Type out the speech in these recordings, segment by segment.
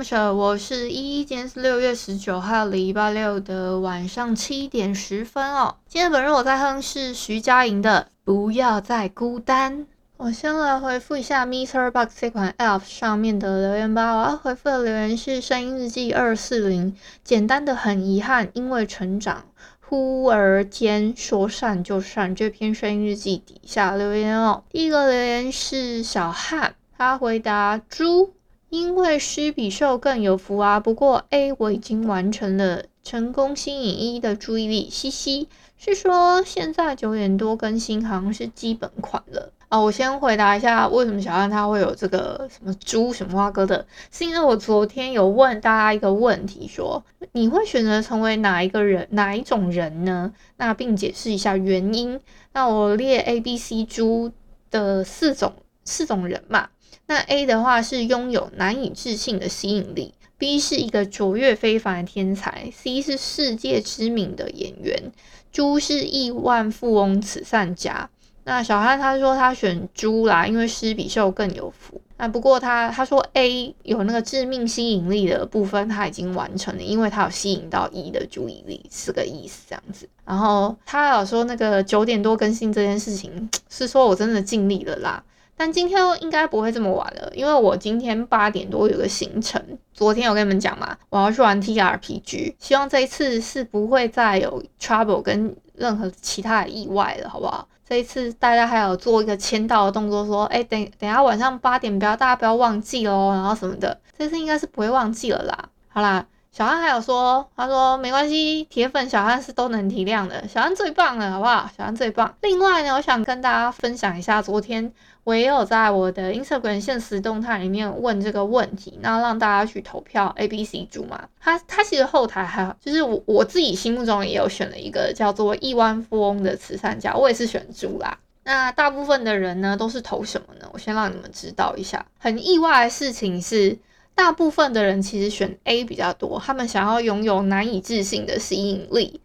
我是依依，今天是六月十九号，礼拜六的晚上七点十分哦。今天本日我在哼是徐佳莹的《不要再孤单》。我先来回复一下 MixerBox 这款 App 上面的留言吧。我要回复的留言是声音日记二四零，简单的很遗憾，因为成长，忽而间说散就散。这篇声音日记底下留言哦，第一个留言是小汉，他回答猪，因为施比受更有福啊。不过 A 我已经完成了，成功吸引一的注意力，嘻嘻。是说现在九点多更新好像是基本款了。啊，我先回答一下，为什么小安他会有这个什么猪什么花哥的？是因为我昨天有问大家一个问题，说你会选择成为哪一个人，哪一种人呢？那并解释一下原因。那我列 A、B、C 猪的四种四种人嘛。那 A 的话是拥有难以置信的吸引力，B 是一个卓越非凡的天才，C 是世界知名的演员，猪是亿万富翁慈善家。那小汉他说他选猪啦，因为狮比兽更有福。那不过他他说 A 有那个致命吸引力的部分他已经完成了，因为他有吸引到 E 的注意力，是个意思这样子。然后他有说那个九点多更新这件事情，是说我真的尽力了啦。但今天应该不会这么晚了，因为我今天八点多有个行程。昨天有跟你们讲嘛，我要去玩 TRPG，希望这一次是不会再有 trouble 跟任何其他的意外了，好不好？这一次大家还有做一个签到的动作，说，哎，等等下晚上八点不要大家不要忘记哦，然后什么的，这次应该是不会忘记了啦。好啦。小安还有说，他说没关系，铁粉小安是都能体谅的，小安最棒了，好不好？小安最棒。另外呢，我想跟大家分享一下，昨天我也有在我的 Instagram 现实动态里面问这个问题，那让大家去投票 A、B、C 组嘛。他他其实后台还好，就是我我自己心目中也有选了一个叫做亿万富翁的慈善家，我也是选猪啦。那大部分的人呢都是投什么呢？我先让你们知道一下。很意外的事情是。大部分的人其实选 A 比较多，他们想要拥有难以置信的吸引力。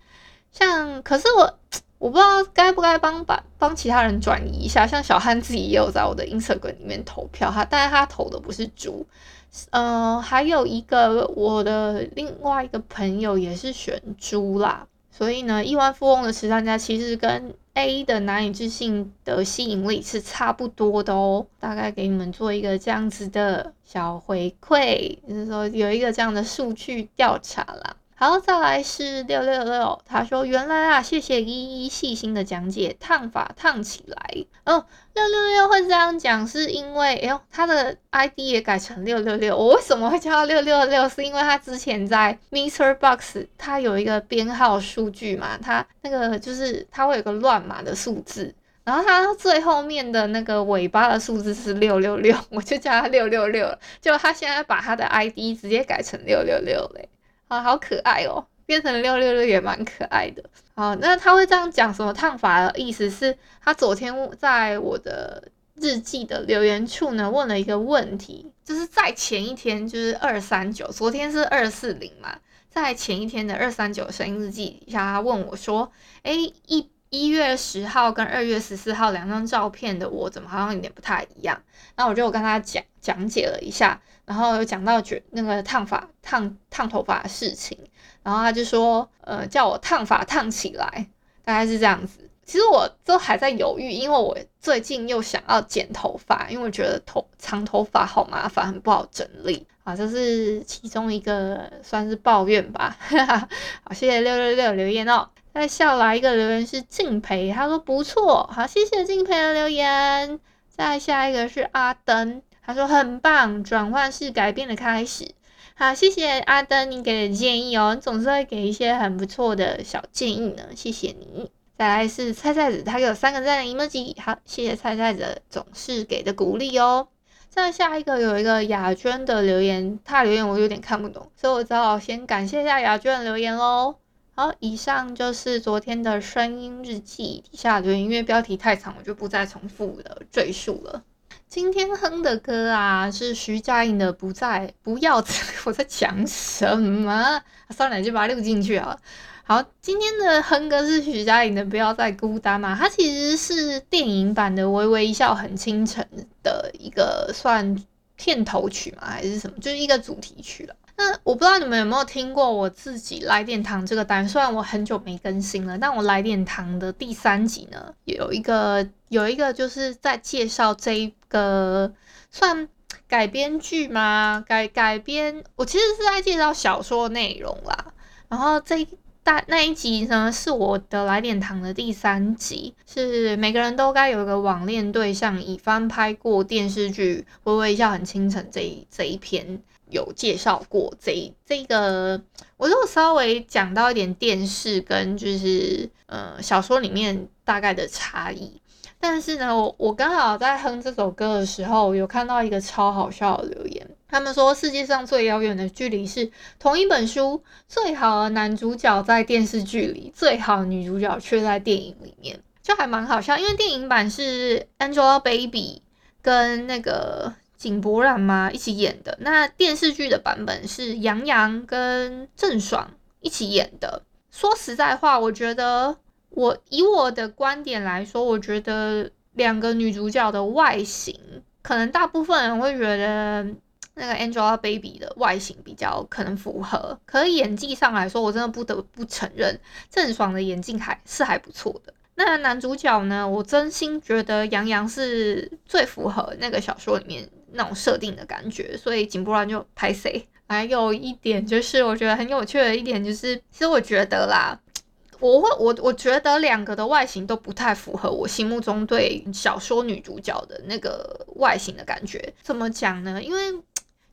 像，可是我 我不知道该不该帮把帮其他人转移一下。像小汉自己也有在我的 Instagram 里面投票，他但是他投的不是猪。嗯、呃，还有一个我的另外一个朋友也是选猪啦。所以呢，亿万富翁的慈善家其实跟 A 的难以置信的吸引力是差不多的哦。大概给你们做一个这样子的小回馈，就是说有一个这样的数据调查啦。好，再来是六六六，他说原来啊，谢谢依依细心的讲解，烫发烫起来哦。六六六会这样讲，是因为哎呦，他的 ID 也改成六六六。我为什么会叫他六六六？是因为他之前在 MixerBox，他有一个编号数据嘛，他那个就是他会有个乱码的数字，然后他最后面的那个尾巴的数字是六六六，我就叫他六六六了。就他现在把他的 ID 直接改成六六六嘞。啊，好可爱哦，变成六六六也蛮可爱的。好，那他会这样讲什么烫发的意思是，他昨天在我的日记的留言处呢问了一个问题，就是在前一天就是二三九，昨天是二四零嘛，在前一天的二三九声音日记底下，他问我说，哎，一一月十号跟二月十四号两张照片的我怎么好像有点不太一样？那我就跟他讲讲解了一下。然后有讲到卷那个烫发烫烫头发的事情，然后他就说，呃，叫我烫发烫起来，大概是这样子。其实我都还在犹豫，因为我最近又想要剪头发，因为我觉得头长头发好麻烦，很不好整理啊，这是其中一个算是抱怨吧。好，谢谢六六六留言哦。再下来一个留言是敬培，他说不错，好，谢谢敬培的留言。再下一个是阿登，他说很棒，转换是改变的开始。好，谢谢阿登你给的建议哦，你总是会给一些很不错的小建议呢，谢谢你。再来是菜菜子，他给我三个赞的 emoji，好，谢谢菜菜子总是给的鼓励哦。再下一个有一个雅娟的留言，他留言我有点看不懂，所以我只好先感谢一下雅娟的留言喽。好，以上就是昨天的声音日记底下留言，因为标题太长，我就不再重复的赘述了。今天哼的歌啊，是徐佳莹的《不再不要》，我在讲什么？算了，就把它录进去啊。好，今天的哼歌是徐佳莹的《不要再孤单》嘛，它其实是电影版的《微微一笑很倾城》的一个算片头曲嘛，还是什么，就是一个主题曲了。那我不知道你们有没有听过我自己来点糖这个单，虽然我很久没更新了，但我来点糖的第三集呢，有一个有一个就是在介绍这一个算改编剧吗？改改编，我其实是在介绍小说内容啦，然后这。大那一集呢，是我的来点糖的第三集，是每个人都该有一个网恋对象，已翻拍过电视剧《微微一笑很倾城》这一这一篇有介绍过这这个，我就稍微讲到一点电视跟就是呃小说里面大概的差异。但是呢，我我刚好在哼这首歌的时候，有看到一个超好笑的留言。他们说世界上最遥远的距离是同一本书，最好的男主角在电视剧里，最好的女主角却在电影里面，就还蛮好笑。因为电影版是 Angelababy 跟那个井柏然嘛一起演的，那电视剧的版本是杨洋跟郑爽一起演的。说实在话，我觉得。我以我的观点来说，我觉得两个女主角的外形，可能大部分人会觉得那个 Angelababy 的外形比较可能符合，可是演技上来说，我真的不得不承认郑爽的演技还是还不错的。那男主角呢，我真心觉得杨洋是最符合那个小说里面那种设定的感觉，所以井柏然就拍谁。还有一点就是，我觉得很有趣的一点就是，其实我觉得啦。我会我我觉得两个的外形都不太符合我心目中对小说女主角的那个外形的感觉。怎么讲呢？因为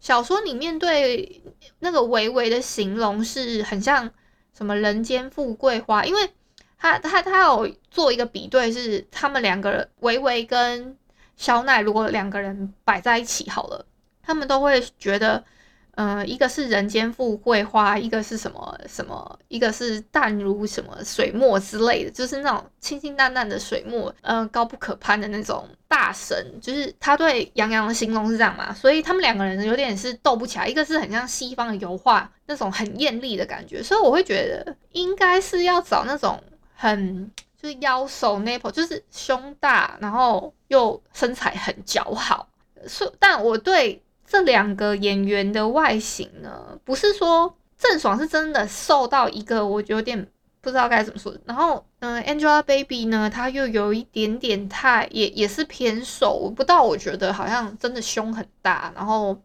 小说里面对那个维维的形容是很像什么人间富贵花，因为他他他有做一个比对，是他们两个人维维跟肖奈如果两个人摆在一起好了，他们都会觉得。呃，一个是人间富贵花，一个是什么什么，一个是淡如什么水墨之类的，就是那种清清淡淡的水墨，呃，高不可攀的那种大神，就是他对杨洋的形容是这样嘛，所以他们两个人有点是斗不起来，一个是很像西方的油画那种很艳丽的感觉，所以我会觉得应该是要找那种很就是腰手，Napo，就是胸大，然后又身材很姣好，是，但我对。这两个演员的外形呢，不是说郑爽是真的瘦到一个我有点不知道该怎么说。然后，嗯、，Angelababy 呢，她又有一点点太也也是偏瘦，我不到我觉得好像真的胸很大，然后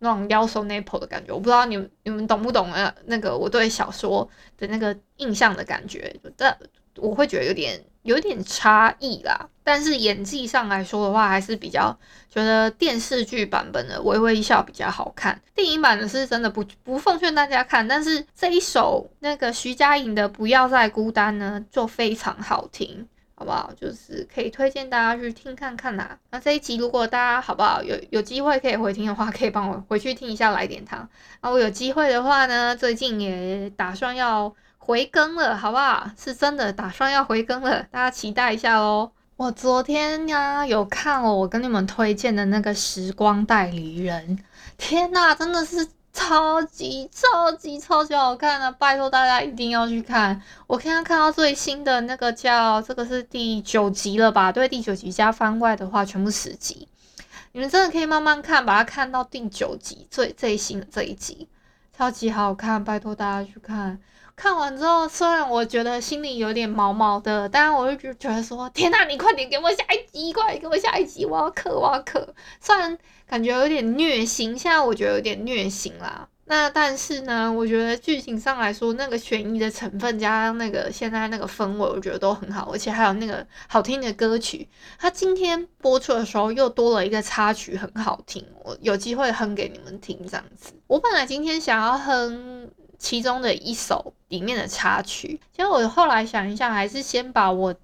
那种腰瘦 nipple 的感觉，我不知道你们你们懂不懂啊？那个我对小说的那个印象的感觉，但我会觉得有点。有点差异啦，但是演技上来说的话，还是比较觉得电视剧版本的《微微一笑》比较好看。电影版的是真的不不奉劝大家看，但是这一首那个徐佳莹的《不要再孤单》呢，就非常好听，好不好？就是可以推荐大家去听看看啦。那这一集如果大家好不好有有机会可以回听的话，可以帮我回去听一下来点糖。那我有机会的话呢，最近也打算要。回更了，好不好？是真的打算要回更了，大家期待一下哦。我昨天呀有看哦，我跟你们推荐的那个《时光代理人》，天呐，真的是超级超级超级好看啊！拜托大家一定要去看。我刚刚看到最新的那个叫这个是第九集了吧？对，第九集加番外的话，全部十集。你们真的可以慢慢看，把它看到第九集最最新的这一集，超级好看，拜托大家去看。看完之后，虽然我觉得心里有点毛毛的，但我就觉得说，天哪，你快点给我下一集，快点给我下一集，我要磕，我要磕。虽然感觉有点虐心，现在我觉得有点虐心啦。那但是呢，我觉得剧情上来说，那个悬疑的成分加上那个现在那个氛围，我觉得都很好，而且还有那个好听的歌曲。它今天播出的时候又多了一个插曲，很好听，我有机会哼给你们听这样子。我本来今天想要哼其中的一首里面的插曲，其实我后来想一下，还是先把我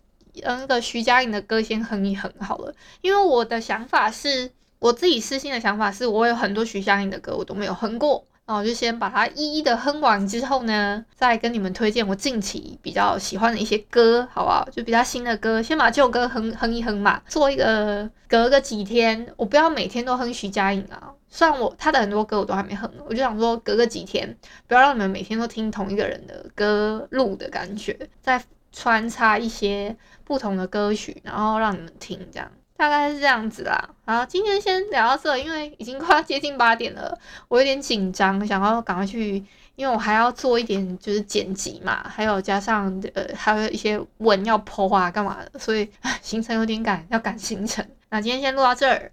那个徐佳莹的歌先哼一哼好了，因为我的想法是，我自己私心的想法是，我有很多徐佳莹的歌我都没有哼过。那我就先把它一一的哼完之后呢，再跟你们推荐我近期比较喜欢的一些歌，好不好？就比较新的歌，先把旧歌哼哼一哼嘛，做一个隔个几天，我不要每天都哼徐佳莹啊。虽然我他的很多歌我都还没哼，我就想说隔个几天，不要让你们每天都听同一个人的歌录的感觉，再穿插一些不同的歌曲，然后让你们听这样。大概是这样子啦，好，今天先聊到这，因为已经快要接近八点了，我有点紧张，想要赶快去，因为我还要做一点就是剪辑嘛，还有加上呃还有一些文要剖啊干嘛的，所以行程有点赶，要赶行程。那今天先录到这儿。